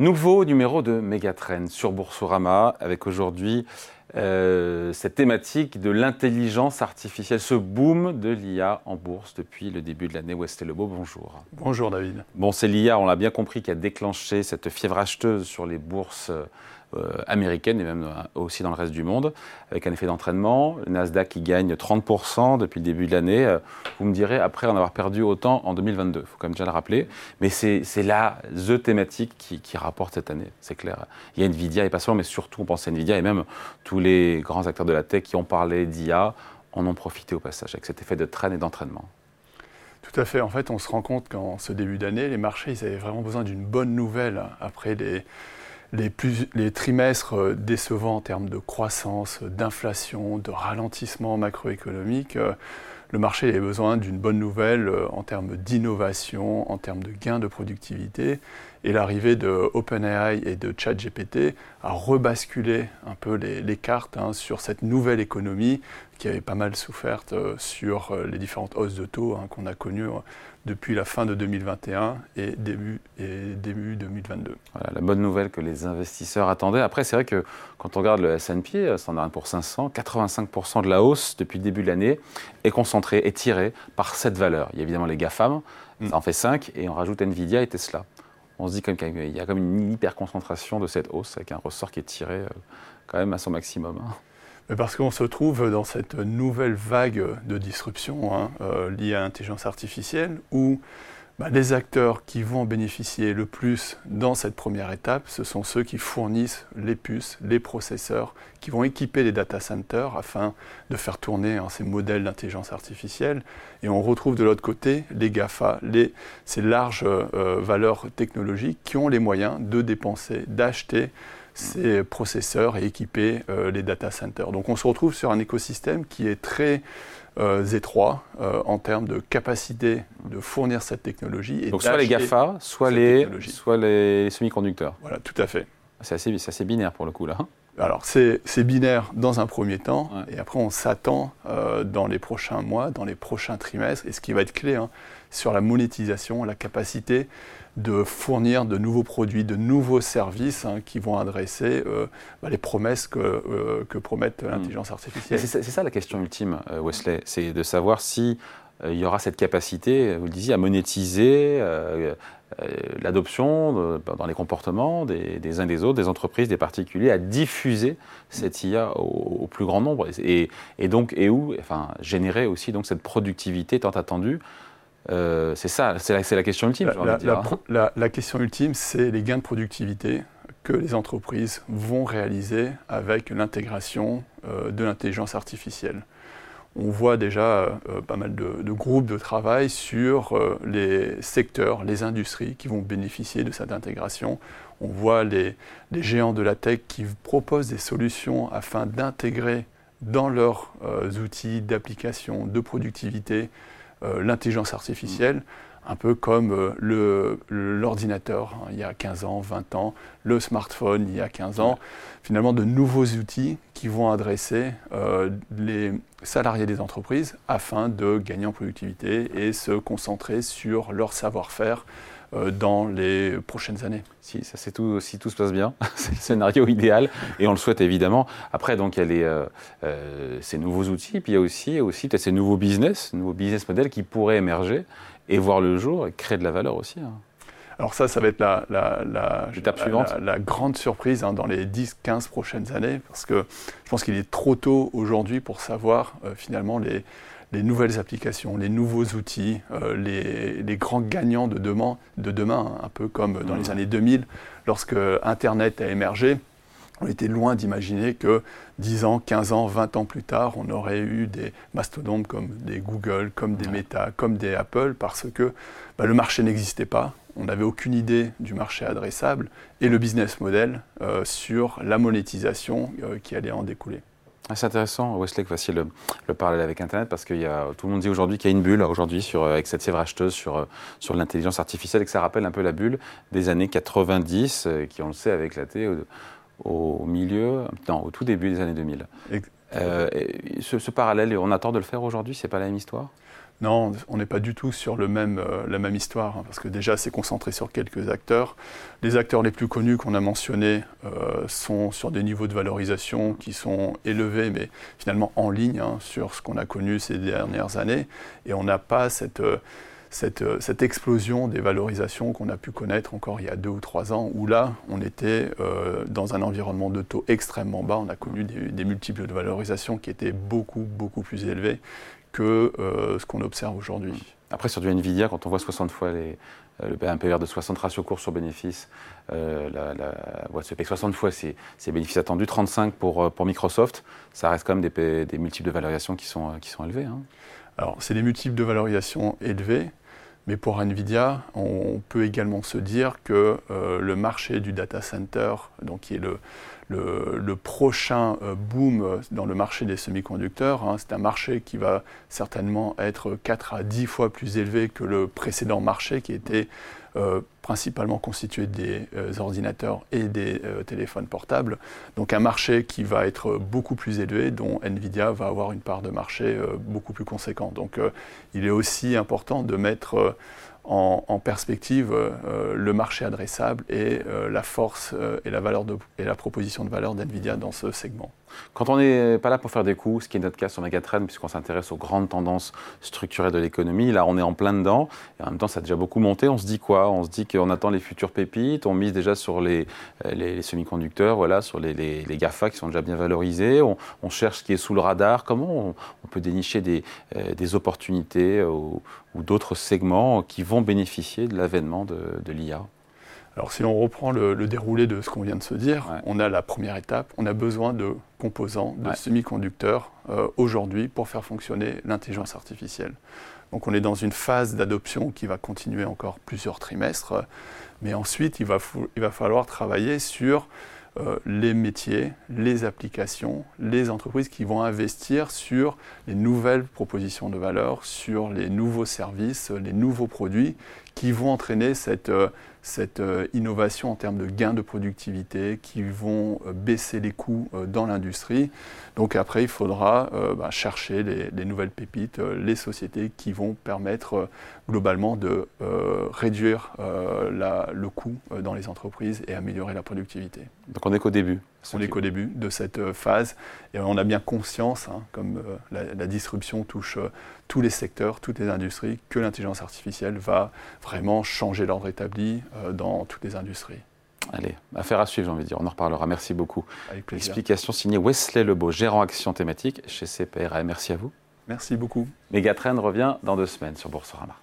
Nouveau numéro de Megatrend sur Boursorama, avec aujourd'hui euh, cette thématique de l'intelligence artificielle, ce boom de l'IA en bourse depuis le début de l'année. Westé Lebeau, bonjour. Bonjour David. Bon, c'est l'IA, on l'a bien compris, qui a déclenché cette fièvre acheteuse sur les bourses américaine et même euh, aussi dans le reste du monde, avec un effet d'entraînement. Nasdaq qui gagne 30% depuis le début de l'année. Euh, vous me direz, après en avoir perdu autant en 2022, il faut quand même déjà le rappeler. Mais c'est là the thématique qui, rapporte cette année, c'est clair. Il y a Nvidia, et pas seulement, mais surtout on pense à Nvidia, et même tous les grands acteurs de la tech qui ont parlé d'IA en ont profité au passage, avec cet effet de traîne et d'entraînement. Tout à fait. En fait, on se rend compte qu'en ce début d'année, les marchés ils avaient vraiment besoin d'une bonne nouvelle après les, trimestres euh, décevants en termes de croissance, d'inflation, de ralentissement macroéconomique, euh, le marché a besoin d'une bonne nouvelle euh, en termes d'innovation, en termes de gains de productivité. Et l'arrivée de OpenAI et de ChatGPT a rebasculé un peu les, cartes hein, sur cette nouvelle économie qui avait pas mal souffert sur les différentes hausses de taux hein, qu'on a connues depuis la fin de 2021 et début, et début 2022. Voilà, la bonne nouvelle que les investisseurs attendaient. Après, c'est vrai que quand on regarde le S&P, Standard pour 500, 85% de la hausse depuis le début de l'année est concentrée, est tirée par cette valeur. Il y a évidemment les GAFAM, mm. ça en fait 5, et on rajoute Nvidia et Tesla. On se dit qu'il y a comme une hyper concentration de cette hausse avec un ressort qui est tiré euh, quand même à son maximum. Hein parce qu'on se trouve dans cette nouvelle vague de disruption hein, euh, liée à l'intelligence artificielle où bah, les acteurs qui vont en bénéficier le plus dans cette première étape, ce sont ceux qui fournissent les puces, les processeurs, qui vont équiper les data centers afin de faire tourner hein, ces modèles d'intelligence artificielle. Et on retrouve de l'autre côté les GAFA, ces larges euh, valeurs technologiques qui ont les moyens de dépenser, d'acheter ces processeurs et équiper euh, les data centers. Donc on se retrouve sur un écosystème qui est très euh, étroit euh, en termes de capacité de fournir cette technologie. Et Donc soit les GAFA, soit les, soit les semi-conducteurs. Voilà, tout à fait. C'est assez, assez, binaire pour le coup là. Hein. Alors c'est binaire dans un premier temps, et après on s'attend dans les prochains mois, dans les prochains trimestres, et ce qui va être clé hein, sur la monétisation, la capacité de fournir de nouveaux produits, de nouveaux services hein, qui vont adresser euh, bah, les promesses que, euh, que promettent hmm. l'intelligence artificielle. C'est ça la question ultime, euh, Wesley, c'est de savoir si il y aura cette capacité, vous le disiez, à monétiser l'adoption dans les comportements des, uns des autres, des entreprises, des particuliers, à diffuser cette IA au, plus grand nombre et, et, donc et où, enfin, générer aussi donc cette productivité tant attendue euh, c'est ça, c'est la, la, question ultime. La, la, question ultime, c'est les gains de productivité que les entreprises vont réaliser avec l'intégration euh, de l'intelligence artificielle. On voit déjà euh, pas mal de, groupes de travail sur les secteurs, les industries qui vont bénéficier de cette intégration. On voit les, les géants de la tech qui proposent des solutions afin d'intégrer dans leurs outils d'application, de productivité, l'intelligence artificielle, un peu comme euh, l'ordinateur hein, il y a 15 ans, 20 ans, le smartphone il y a 15 ans, finalement de nouveaux outils qui vont adresser euh, les salariés des entreprises afin de gagner en productivité et se concentrer sur leur savoir-faire euh, dans les prochaines années. Si, ça c'est tout, si tout se passe bien, c'est le scénario idéal et on le souhaite évidemment. Après, donc, il y a les, euh, euh, ces nouveaux outils, puis il y a aussi, aussi peut-être ces nouveaux business, nouveaux business models qui pourraient émerger et voir le jour et créer de la valeur aussi. Hein. Alors ça, ça va être la, la, la, la grande surprise hein, dans les 10-15 prochaines années, parce que je pense qu'il est trop tôt aujourd'hui pour savoir finalement les, les nouvelles applications, les nouveaux outils, euh, les, grands gagnants de demain, de demain un peu comme dans les mmh. années 2000, lorsque Internet a émergé. On était loin d'imaginer que 10 ans, 15 ans, 20 ans plus tard, on aurait eu des mastodontes comme des Google, comme des Meta, comme des Apple, parce que bah, le marché n'existait pas. On n'avait aucune idée du marché adressable et le business model euh, sur la monétisation euh, qui allait en découler. Ah, c'est intéressant, Westlake, voici le, le parallèle avec Internet, parce que y a, tout le monde dit aujourd'hui qu'il y a une bulle, aujourd'hui, sur, avec cette fièvre acheteuse sur, euh, sur l'intelligence artificielle, et que ça rappelle un peu la bulle des années 90, euh, qui, on le sait, avait éclaté au, milieu, non, au tout début des années 2000. ce, ce, parallèle, on a tort de le faire aujourd'hui, c'est pas la même histoire? Non, on n'est pas du tout sur le même, euh, la même histoire, hein, parce que déjà c'est concentré sur quelques acteurs. Les acteurs les plus connus qu'on a mentionnés euh, sont sur des niveaux de valorisation qui sont élevés, mais finalement en ligne hein, sur ce qu'on a connu ces dernières années. Et on n'a pas cette, euh, cette, cette, explosion des valorisations qu'on a pu connaître encore il y a deux ou trois ans, où là, on était dans un environnement de taux extrêmement bas. On a connu des, des multiples de valorisation qui étaient beaucoup, beaucoup plus élevés que euh, ce qu'on observe aujourd'hui. Après, sur du Nvidia, quand on voit 60 fois les, euh, le PNPR de 60 ratios cours sur bénéfice, euh, la, la se paye 60 fois ses, bénéfices attendus, 35 pour, pour Microsoft, ça reste quand même des, des multiples de valorisation qui sont, qui sont élevés. Hein. Alors, c'est des multiples de valorisation élevés, mais pour Nvidia, on peut également se dire que le marché du data center, donc qui est le, le, prochain euh, boom dans le marché des semi-conducteurs. Hein. c'est un marché qui va certainement être 4 à 10 fois plus élevé que le précédent marché qui était euh, principalement constitué des euh, ordinateurs et des téléphones portables. Donc un marché qui va être beaucoup plus élevé, dont Nvidia va avoir une part de marché beaucoup plus conséquente. Donc il est aussi important de mettre en, perspective euh, le marché adressable et euh, la force euh, et, la valeur et la proposition de valeur d'NVIDIA dans ce segment. Quand on n'est pas là pour faire des coups, ce qui est notre cas sur Megatrend, puisqu'on s'intéresse aux grandes tendances structurelles de l'économie, là on est en plein dedans, et en même temps ça a déjà beaucoup monté, on se dit quoi? On se dit qu'on attend les futures pépites, on mise déjà sur les, les, semi-conducteurs, voilà, sur les, GAFA qui sont déjà bien valorisés, on, cherche ce qui est sous le radar, comment on, peut dénicher des, des opportunités ou, d'autres segments qui vont bénéficier de l'avènement de l'IA alors si on reprend le, déroulé de ce qu'on vient de se dire, on a la première étape, on a besoin de composants, de semi-conducteurs euh, aujourd'hui pour faire fonctionner l'intelligence artificielle. Donc on est dans une phase d'adoption qui va continuer encore plusieurs trimestres, mais ensuite il va, il va falloir travailler sur euh, les métiers, les applications, les entreprises qui vont investir sur les nouvelles propositions de valeur, sur les nouveaux services, les nouveaux produits qui vont entraîner cette, euh, cette euh, innovation en termes de gains de productivité, qui vont euh, baisser les coûts dans l'industrie. Donc après, il faudra bah, chercher les, nouvelles pépites, les sociétés qui vont permettre globalement de réduire le coût dans les entreprises et améliorer la productivité. Donc on n'est qu'au début on n'est qu'au début de cette euh, phase et on a bien conscience, hein, comme euh, la, disruption touche euh, tous les secteurs, toutes les industries, que l'intelligence artificielle va vraiment changer l'ordre établi dans toutes les industries. Allez, affaire à suivre, j'ai envie de dire. On en reparlera. Merci beaucoup. Avec plaisir. Explication signée Wesley Lebeau, gérant action thématique chez CPRA. Merci à vous. Merci beaucoup. Megatrend revient dans deux semaines sur Boursorama.